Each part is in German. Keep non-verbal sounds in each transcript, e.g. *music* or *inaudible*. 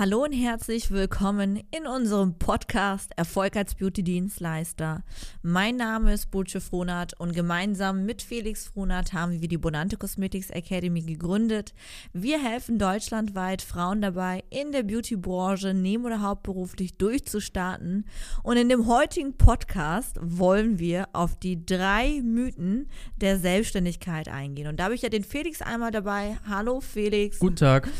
Hallo und herzlich willkommen in unserem Podcast Erfolg als Beauty-Dienstleister. Mein Name ist Butche Frohnert und gemeinsam mit Felix Frohnert haben wir die Bonante Cosmetics Academy gegründet. Wir helfen deutschlandweit Frauen dabei, in der Beauty-Branche neben- oder hauptberuflich durchzustarten. Und in dem heutigen Podcast wollen wir auf die drei Mythen der Selbstständigkeit eingehen. Und da habe ich ja den Felix einmal dabei. Hallo Felix. Guten Tag.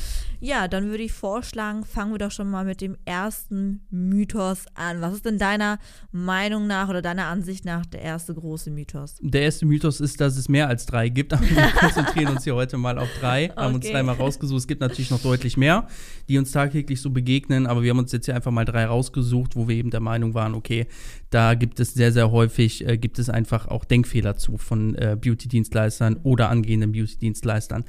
Ja, dann würde ich vorschlagen, fangen wir doch schon mal mit dem ersten Mythos an. Was ist denn deiner Meinung nach oder deiner Ansicht nach der erste große Mythos? Der erste Mythos ist, dass es mehr als drei gibt, *laughs* aber wir konzentrieren uns hier heute mal auf drei. Okay. Haben uns dreimal rausgesucht. Es gibt natürlich noch deutlich mehr, die uns tagtäglich so begegnen, aber wir haben uns jetzt hier einfach mal drei rausgesucht, wo wir eben der Meinung waren, okay, da gibt es sehr, sehr häufig, äh, gibt es einfach auch Denkfehler zu von äh, Beauty-Dienstleistern oder angehenden Beauty-Dienstleistern.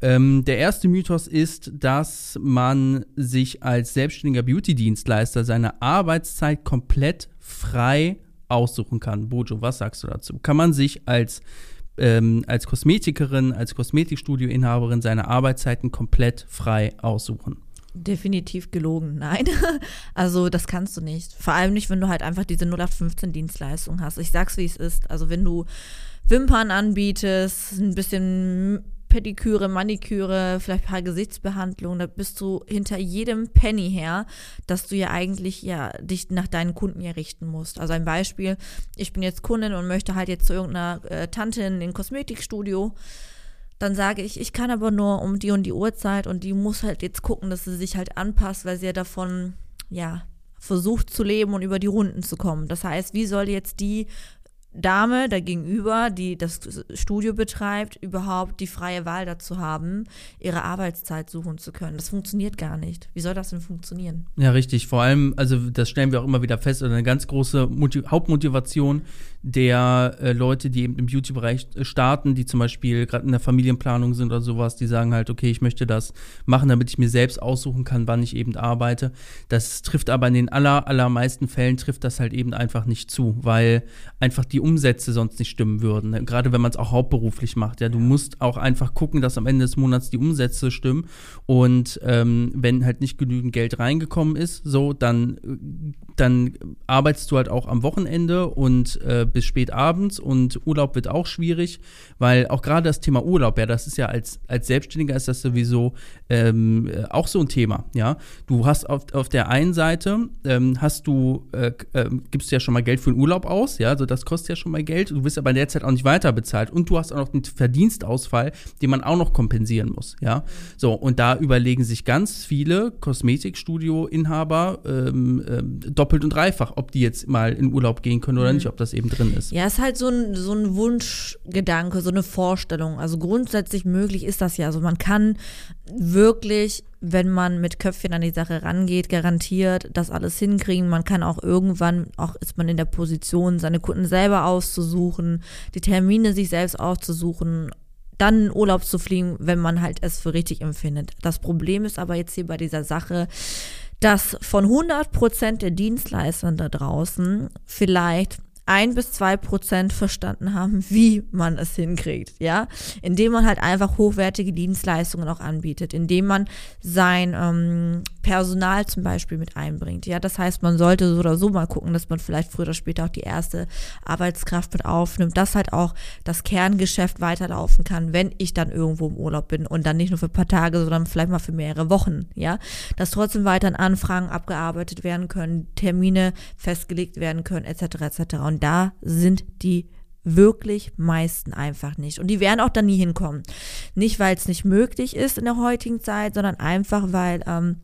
Ähm, der erste Mythos ist, dass man sich als selbstständiger Beauty-Dienstleister seine Arbeitszeit komplett frei aussuchen kann. Bojo, was sagst du dazu? Kann man sich als ähm, als Kosmetikerin, als Kosmetikstudioinhaberin seine Arbeitszeiten komplett frei aussuchen? definitiv gelogen. Nein. *laughs* Also das kannst du nicht. Vor allem nicht, wenn du halt einfach diese 0815 Dienstleistung hast. Ich sag's, wie es ist. Also wenn du Wimpern anbietest, ein bisschen Pediküre, Maniküre, vielleicht ein paar Gesichtsbehandlungen, da bist du hinter jedem Penny her, dass du ja eigentlich ja dich nach deinen Kunden ja richten musst. Also ein Beispiel, ich bin jetzt Kundin und möchte halt jetzt zu irgendeiner äh, Tante in ein Kosmetikstudio dann sage ich, ich kann aber nur um die und die Uhrzeit und die muss halt jetzt gucken, dass sie sich halt anpasst, weil sie ja davon, ja, versucht zu leben und über die Runden zu kommen. Das heißt, wie soll jetzt die Dame dagegenüber, die das Studio betreibt, überhaupt die freie Wahl dazu haben, ihre Arbeitszeit suchen zu können. Das funktioniert gar nicht. Wie soll das denn funktionieren? Ja, richtig. Vor allem, also das stellen wir auch immer wieder fest, eine ganz große Motiv Hauptmotivation der äh, Leute, die eben im Beauty-Bereich starten, die zum Beispiel gerade in der Familienplanung sind oder sowas, die sagen halt, okay, ich möchte das machen, damit ich mir selbst aussuchen kann, wann ich eben arbeite. Das trifft aber in den aller, allermeisten Fällen trifft das halt eben einfach nicht zu, weil einfach die Umsätze sonst nicht stimmen würden. Ne? Gerade wenn man es auch hauptberuflich macht. Ja, du musst auch einfach gucken, dass am Ende des Monats die Umsätze stimmen. Und ähm, wenn halt nicht genügend Geld reingekommen ist, so, dann, dann arbeitest du halt auch am Wochenende und äh, bis spät abends und Urlaub wird auch schwierig, weil auch gerade das Thema Urlaub, ja, das ist ja als, als Selbstständiger ist das sowieso ähm, äh, auch so ein Thema, ja. Du hast auf, auf der einen Seite, ähm, hast du, äh, äh, gibst ja schon mal Geld für den Urlaub aus, ja, also das kostet ja schon mal Geld, du wirst aber in der Zeit auch nicht weiter bezahlt und du hast auch noch einen Verdienstausfall, den man auch noch kompensieren muss, ja. So, und da überlegen sich ganz viele Kosmetikstudio-Inhaber ähm, ähm doppelt und dreifach, ob die jetzt mal in Urlaub gehen können oder mhm. nicht, ob das eben drin ist. Ja, es ist halt so ein, so ein Wunschgedanke, so eine Vorstellung. Also grundsätzlich möglich ist das ja. Also man kann wirklich, wenn man mit Köpfchen an die Sache rangeht, garantiert das alles hinkriegen. Man kann auch irgendwann, auch ist man in der Position, seine Kunden selber auszusuchen, die Termine sich selbst auszusuchen dann in Urlaub zu fliegen, wenn man halt es für richtig empfindet. Das Problem ist aber jetzt hier bei dieser Sache, dass von 100 Prozent der Dienstleister da draußen vielleicht ein bis zwei Prozent verstanden haben, wie man es hinkriegt, ja, indem man halt einfach hochwertige Dienstleistungen auch anbietet, indem man sein ähm, Personal zum Beispiel mit einbringt, ja, das heißt, man sollte so oder so mal gucken, dass man vielleicht früher oder später auch die erste Arbeitskraft mit aufnimmt, dass halt auch das Kerngeschäft weiterlaufen kann, wenn ich dann irgendwo im Urlaub bin und dann nicht nur für ein paar Tage, sondern vielleicht mal für mehrere Wochen, ja, dass trotzdem weiterhin Anfragen abgearbeitet werden können, Termine festgelegt werden können, etc., etc. Und und da sind die wirklich meisten einfach nicht. Und die werden auch da nie hinkommen. Nicht, weil es nicht möglich ist in der heutigen Zeit, sondern einfach, weil ähm,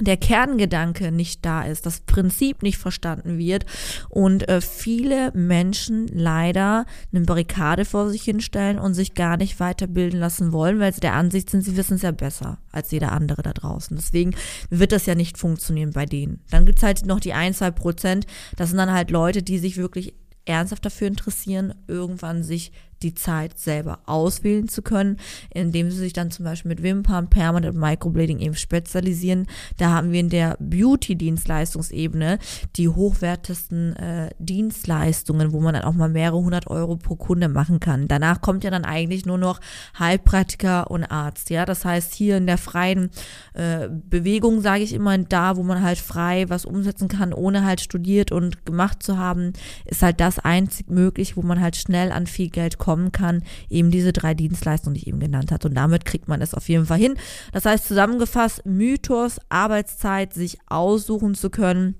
der Kerngedanke nicht da ist, das Prinzip nicht verstanden wird und äh, viele Menschen leider eine Barrikade vor sich hinstellen und sich gar nicht weiterbilden lassen wollen, weil sie der Ansicht sind, sie wissen es ja besser als jeder andere da draußen. Deswegen wird das ja nicht funktionieren bei denen. Dann gibt's halt noch die ein, zwei Prozent, das sind dann halt Leute, die sich wirklich ernsthaft dafür interessieren, irgendwann sich die Zeit selber auswählen zu können, indem sie sich dann zum Beispiel mit Wimpern, Permanent Microblading eben spezialisieren. Da haben wir in der Beauty-Dienstleistungsebene die hochwertesten äh, Dienstleistungen, wo man dann auch mal mehrere hundert Euro pro Kunde machen kann. Danach kommt ja dann eigentlich nur noch Heilpraktiker und Arzt. Ja, das heißt hier in der freien äh, Bewegung sage ich immer da, wo man halt frei was umsetzen kann, ohne halt studiert und gemacht zu haben, ist halt das einzig möglich, wo man halt schnell an viel Geld kommt bekommen kann, eben diese drei Dienstleistungen, die ich eben genannt habe. Und damit kriegt man es auf jeden Fall hin. Das heißt zusammengefasst, Mythos, Arbeitszeit, sich aussuchen zu können,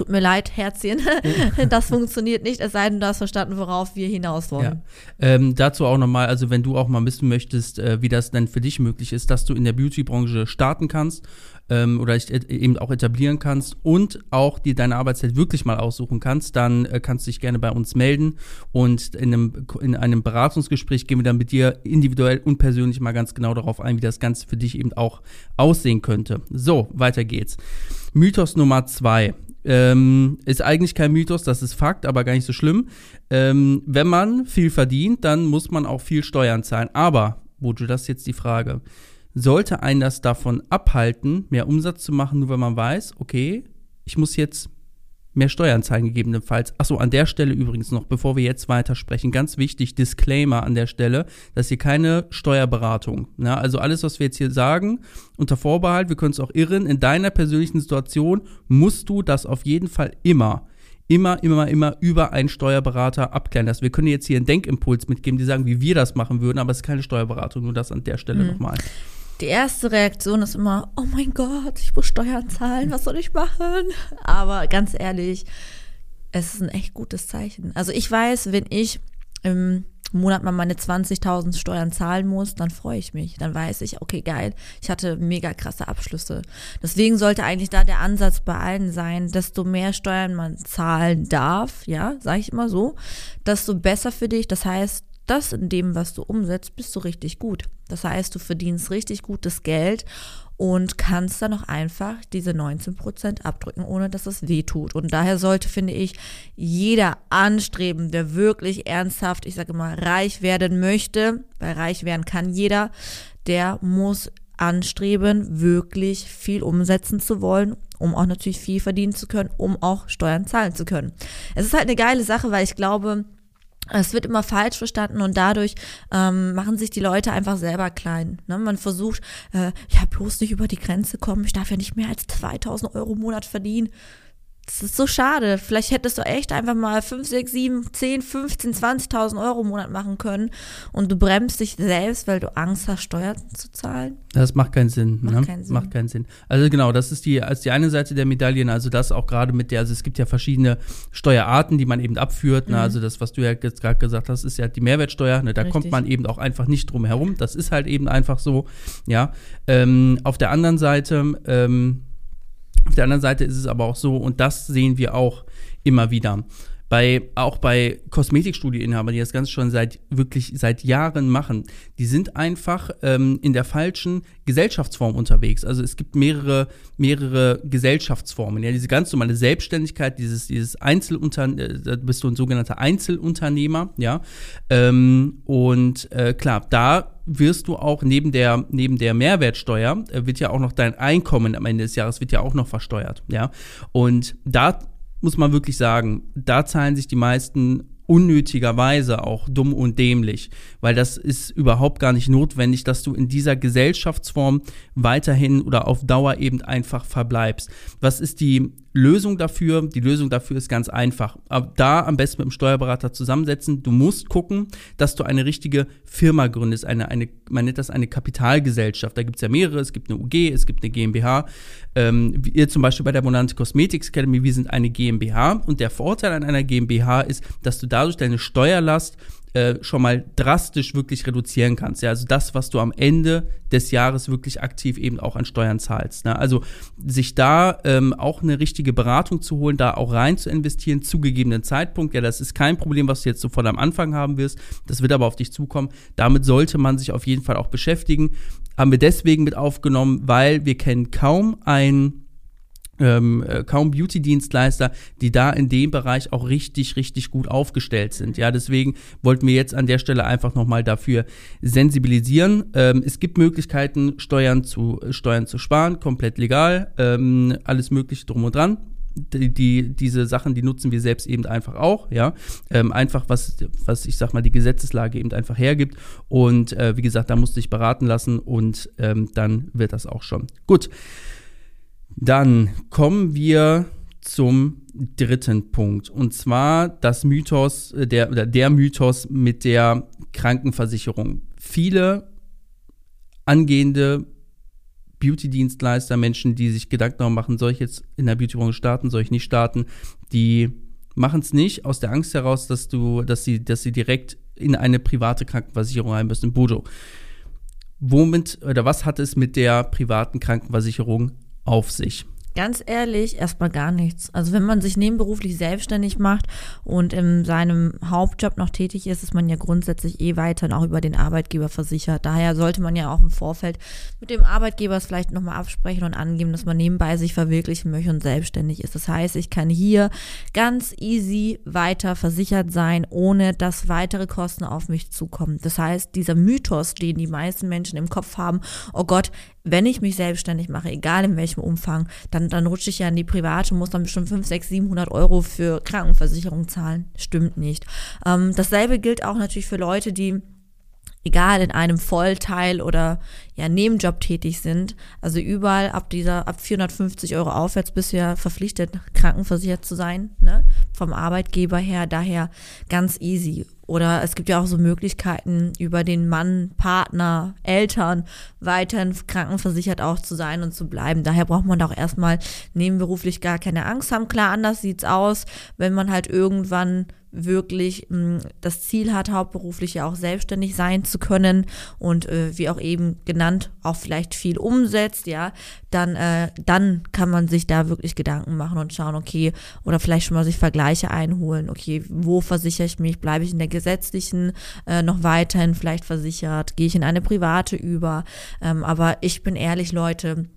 tut mir leid, Herzchen, *laughs* das funktioniert nicht, es sei denn, du hast verstanden, worauf wir hinaus wollen. Ja. Ähm, dazu auch nochmal, also wenn du auch mal wissen möchtest, äh, wie das denn für dich möglich ist, dass du in der Beauty-Branche starten kannst ähm, oder dich eben auch etablieren kannst und auch dir deine Arbeitszeit wirklich mal aussuchen kannst, dann äh, kannst du dich gerne bei uns melden und in einem, in einem Beratungsgespräch gehen wir dann mit dir individuell und persönlich mal ganz genau darauf ein, wie das Ganze für dich eben auch aussehen könnte. So, weiter geht's. Mythos Nummer zwei. Ähm, ist eigentlich kein Mythos, das ist Fakt, aber gar nicht so schlimm. Ähm, wenn man viel verdient, dann muss man auch viel Steuern zahlen. Aber, Bojo, das ist jetzt die Frage sollte einen das davon abhalten, mehr Umsatz zu machen, nur wenn man weiß, okay, ich muss jetzt mehr Steuern zahlen gegebenenfalls. Achso, an der Stelle übrigens noch, bevor wir jetzt weitersprechen, ganz wichtig, Disclaimer an der Stelle, dass hier keine Steuerberatung. Ja, also alles, was wir jetzt hier sagen, unter Vorbehalt, wir können es auch irren, in deiner persönlichen Situation musst du das auf jeden Fall immer immer, immer, immer über einen Steuerberater abklären lassen. Wir können jetzt hier einen Denkimpuls mitgeben, die sagen, wie wir das machen würden, aber es ist keine Steuerberatung, nur das an der Stelle mhm. nochmal. Die erste Reaktion ist immer, oh mein Gott, ich muss Steuern zahlen, was soll ich machen? Aber ganz ehrlich, es ist ein echt gutes Zeichen. Also ich weiß, wenn ich im Monat mal meine 20.000 Steuern zahlen muss, dann freue ich mich. Dann weiß ich, okay, geil, ich hatte mega krasse Abschlüsse. Deswegen sollte eigentlich da der Ansatz bei allen sein, desto mehr Steuern man zahlen darf, ja, sage ich immer so, desto besser für dich. Das heißt, das in dem, was du umsetzt, bist du richtig gut. Das heißt, du verdienst richtig gutes Geld und kannst dann auch einfach diese 19 Prozent abdrücken, ohne dass es weh tut. Und daher sollte, finde ich, jeder anstreben, der wirklich ernsthaft, ich sage mal, reich werden möchte, weil reich werden kann jeder, der muss anstreben, wirklich viel umsetzen zu wollen, um auch natürlich viel verdienen zu können, um auch Steuern zahlen zu können. Es ist halt eine geile Sache, weil ich glaube, es wird immer falsch verstanden und dadurch ähm, machen sich die Leute einfach selber klein. Ne? Man versucht, äh, ja, bloß nicht über die Grenze kommen. Ich darf ja nicht mehr als 2000 Euro im Monat verdienen. Das ist so schade. Vielleicht hättest du echt einfach mal 5, 6, 7, 10, 15, 20.000 Euro im Monat machen können und du bremst dich selbst, weil du Angst hast, Steuern zu zahlen. Das macht keinen Sinn. Macht, ne? keinen, Sinn. macht keinen Sinn. Also genau, das ist die, als die eine Seite der Medaillen, also das auch gerade mit der, also es gibt ja verschiedene Steuerarten, die man eben abführt. Ne? Mhm. Ne? Also das, was du ja jetzt gerade gesagt hast, ist ja die Mehrwertsteuer. Ne? Da Richtig. kommt man eben auch einfach nicht drum herum. Das ist halt eben einfach so. Ja. Ähm, auf der anderen Seite, ähm, auf der anderen Seite ist es aber auch so, und das sehen wir auch immer wieder. Bei, auch bei Kosmetikstudieinhabern, die das Ganze schon seit wirklich seit Jahren machen, die sind einfach ähm, in der falschen Gesellschaftsform unterwegs. Also es gibt mehrere, mehrere Gesellschaftsformen. Ja, diese ganz normale Selbstständigkeit, dieses, dieses Einzelunternehmer, äh, da bist du ein sogenannter Einzelunternehmer, ja. Ähm, und äh, klar, da wirst du auch neben der, neben der Mehrwertsteuer, äh, wird ja auch noch dein Einkommen am Ende des Jahres wird ja auch noch versteuert, ja. Und da muss man wirklich sagen, da zahlen sich die meisten unnötigerweise auch dumm und dämlich, weil das ist überhaupt gar nicht notwendig, dass du in dieser Gesellschaftsform weiterhin oder auf Dauer eben einfach verbleibst. Was ist die Lösung dafür? Die Lösung dafür ist ganz einfach. Da am besten mit dem Steuerberater zusammensetzen. Du musst gucken, dass du eine richtige Firma gründest. Eine, eine, man nennt das eine Kapitalgesellschaft. Da gibt es ja mehrere. Es gibt eine UG, es gibt eine GmbH. Ähm, ihr zum Beispiel bei der Monante Cosmetics Academy, wir sind eine GmbH. Und der Vorteil an einer GmbH ist, dass du da dadurch deine Steuerlast äh, schon mal drastisch wirklich reduzieren kannst. Ja, also das, was du am Ende des Jahres wirklich aktiv eben auch an Steuern zahlst. Ne? Also sich da ähm, auch eine richtige Beratung zu holen, da auch rein zu investieren, zu gegebenen Zeitpunkt. Ja, das ist kein Problem, was du jetzt sofort am Anfang haben wirst. Das wird aber auf dich zukommen. Damit sollte man sich auf jeden Fall auch beschäftigen. Haben wir deswegen mit aufgenommen, weil wir kennen kaum ein ähm, äh, kaum Beauty-Dienstleister, die da in dem Bereich auch richtig, richtig gut aufgestellt sind. Ja, deswegen wollten wir jetzt an der Stelle einfach nochmal dafür sensibilisieren. Ähm, es gibt Möglichkeiten, Steuern zu, Steuern zu sparen, komplett legal, ähm, alles Mögliche drum und dran. Die, die, diese Sachen, die nutzen wir selbst eben einfach auch, ja. Ähm, einfach, was, was ich sag mal, die Gesetzeslage eben einfach hergibt. Und äh, wie gesagt, da musste ich beraten lassen und ähm, dann wird das auch schon. Gut. Dann kommen wir zum dritten Punkt. Und zwar das Mythos, äh, der, der Mythos mit der Krankenversicherung. Viele angehende Beauty-Dienstleister, Menschen, die sich Gedanken darum machen, soll ich jetzt in der Beauty-Branche starten, soll ich nicht starten, die machen es nicht aus der Angst heraus, dass du, dass sie, dass sie direkt in eine private Krankenversicherung rein müssen. Bodo, womit oder was hat es mit der privaten Krankenversicherung auf sich? Ganz ehrlich, erstmal gar nichts. Also wenn man sich nebenberuflich selbstständig macht und in seinem Hauptjob noch tätig ist, ist man ja grundsätzlich eh weiterhin auch über den Arbeitgeber versichert. Daher sollte man ja auch im Vorfeld mit dem Arbeitgeber es vielleicht nochmal absprechen und angeben, dass man nebenbei sich verwirklichen möchte und selbstständig ist. Das heißt, ich kann hier ganz easy weiter versichert sein, ohne dass weitere Kosten auf mich zukommen. Das heißt, dieser Mythos, den die meisten Menschen im Kopf haben, oh Gott, wenn ich mich selbstständig mache, egal in welchem Umfang, dann, dann rutsche ich ja in die private muss dann bestimmt 5, 6, 700 Euro für Krankenversicherung zahlen. Stimmt nicht. Ähm, dasselbe gilt auch natürlich für Leute, die egal in einem Vollteil oder ja Nebenjob tätig sind, also überall ab dieser ab 450 Euro aufwärts bist du ja verpflichtet krankenversichert zu sein, ne? vom Arbeitgeber her, daher ganz easy. Oder es gibt ja auch so Möglichkeiten, über den Mann, Partner, Eltern weiterhin krankenversichert auch zu sein und zu bleiben. Daher braucht man da auch erstmal nebenberuflich gar keine Angst haben. Klar, anders sieht's aus, wenn man halt irgendwann wirklich mh, hm, das Ziel hat, hauptberuflich ja auch selbstständig sein zu können und äh, wie auch eben genannt, auch vielleicht viel umsetzt, ja, dann, äh, dann kann man sich da wirklich Gedanken machen und schauen, okay, oder vielleicht schon mal sich Vergleiche einholen, okay, wo versichere ich mich, bleibe ich in der gesetzlichen äh, noch weiterhin vielleicht versichert, gehe ich in eine private über, ähm, aber ich bin ehrlich, Leute,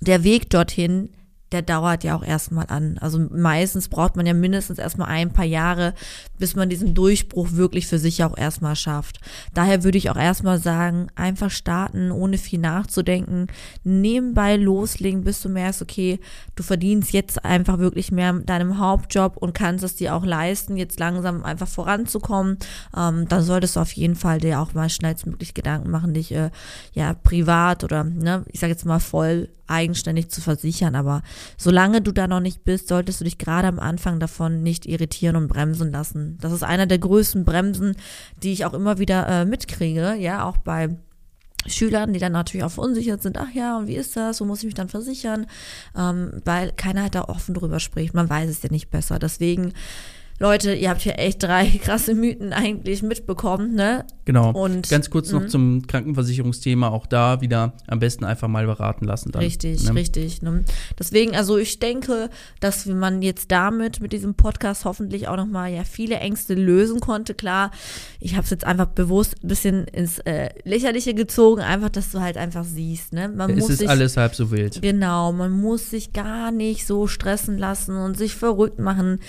der Weg dorthin, der dauert ja auch erstmal an. Also meistens braucht man ja mindestens erstmal ein paar Jahre, bis man diesen Durchbruch wirklich für sich auch erstmal schafft. Daher würde ich auch erstmal sagen, einfach starten, ohne viel nachzudenken, nebenbei loslegen, bis du merkst, okay, du verdienst jetzt einfach wirklich mehr mit deinem Hauptjob und kannst es dir auch leisten, jetzt langsam einfach voranzukommen. Ähm, dann solltest du auf jeden Fall dir auch mal schnellstmöglich Gedanken machen, dich äh, ja privat oder ne, ich sage jetzt mal voll eigenständig zu versichern. Aber solange du da noch nicht bist, solltest du dich gerade am Anfang davon nicht irritieren und bremsen lassen. Das ist einer der größten Bremsen, die ich auch immer wieder äh, mitkriege, ja, auch bei Schülern, die dann natürlich auch verunsichert sind, ach ja, und wie ist das, wo muss ich mich dann versichern, ähm, weil keiner halt da offen drüber spricht, man weiß es ja nicht besser. Deswegen Leute, ihr habt hier echt drei *laughs* krasse Mythen eigentlich mitbekommen, ne? Genau. Und ganz kurz noch mhm. zum Krankenversicherungsthema, auch da wieder am besten einfach mal beraten lassen. Dann, richtig, ne? richtig. Ne? Deswegen, also ich denke, dass man jetzt damit mit diesem Podcast hoffentlich auch nochmal ja viele Ängste lösen konnte. Klar, ich habe es jetzt einfach bewusst ein bisschen ins äh, Lächerliche gezogen, einfach, dass du halt einfach siehst, ne? Man es muss ist sich, alles halb so wild. Genau, man muss sich gar nicht so stressen lassen und sich verrückt machen.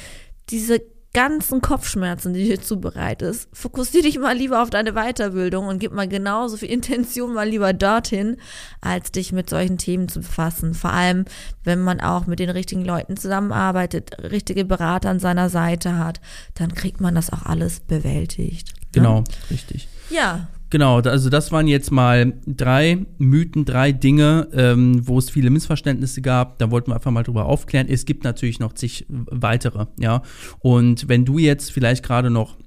Diese ganzen Kopfschmerzen, die dir zubereitest, fokussier dich mal lieber auf deine Weiterbildung und gib mal genauso viel *laughs* Intention mal lieber dorthin, als dich mit solchen Themen zu befassen. Vor allem, wenn man auch mit den richtigen Leuten zusammenarbeitet, richtige Berater an seiner Seite hat, dann kriegt man das auch alles bewältigt. Ne? Genau, richtig. Ja, Genau, also das waren jetzt mal drei Mythen, drei Dinge, ähm, wo es viele Missverständnisse gab. Da wollten wir einfach mal drüber aufklären. Es gibt natürlich noch zig weitere, ja. Und wenn du jetzt vielleicht gerade noch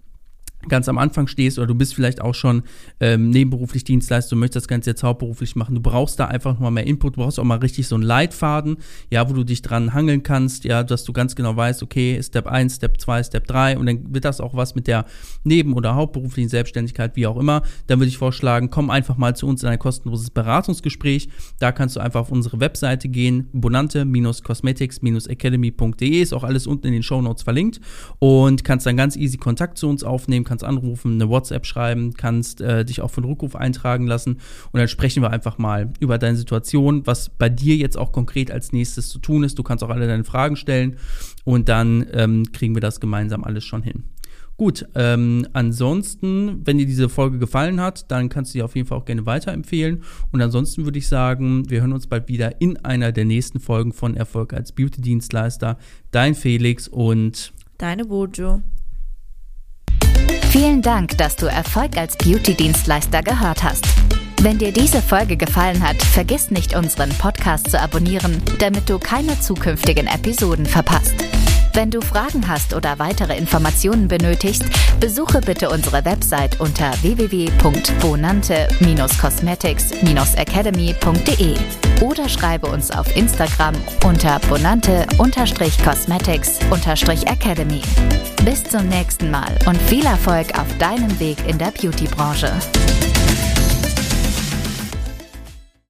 ganz am Anfang stehst oder du bist vielleicht auch schon ähm, nebenberuflich Dienstleister, du möchtest das Ganze jetzt hauptberuflich machen, du brauchst da einfach mal mehr Input, du brauchst auch mal richtig so einen Leitfaden, ja, wo du dich dran hangeln kannst, ja, dass du ganz genau weißt, okay, Step 1, Step 2, Step 3 und dann wird das auch was mit der neben- oder hauptberuflichen Selbstständigkeit, wie auch immer, dann würde ich vorschlagen, komm einfach mal zu uns in ein kostenloses Beratungsgespräch, da kannst du einfach auf unsere Webseite gehen, bonante-cosmetics-academy.de, ist auch alles unten in den Show Notes verlinkt und kannst dann ganz easy Kontakt zu uns aufnehmen, kannst anrufen, eine WhatsApp schreiben, kannst äh, dich auch für einen Rückruf eintragen lassen und dann sprechen wir einfach mal über deine Situation, was bei dir jetzt auch konkret als nächstes zu tun ist. Du kannst auch alle deine Fragen stellen und dann ähm, kriegen wir das gemeinsam alles schon hin. Gut, ähm, ansonsten, wenn dir diese Folge gefallen hat, dann kannst du sie auf jeden Fall auch gerne weiterempfehlen. Und ansonsten würde ich sagen, wir hören uns bald wieder in einer der nächsten Folgen von Erfolg als Beauty-Dienstleister. Dein Felix und deine Bojo. Vielen Dank, dass du Erfolg als Beauty-Dienstleister gehört hast. Wenn dir diese Folge gefallen hat, vergiss nicht, unseren Podcast zu abonnieren, damit du keine zukünftigen Episoden verpasst. Wenn du Fragen hast oder weitere Informationen benötigst, besuche bitte unsere Website unter www.bonante-cosmetics-academy.de oder schreibe uns auf Instagram unter bonante-cosmetics-academy. Bis zum nächsten Mal und viel Erfolg auf deinem Weg in der Beauty-Branche.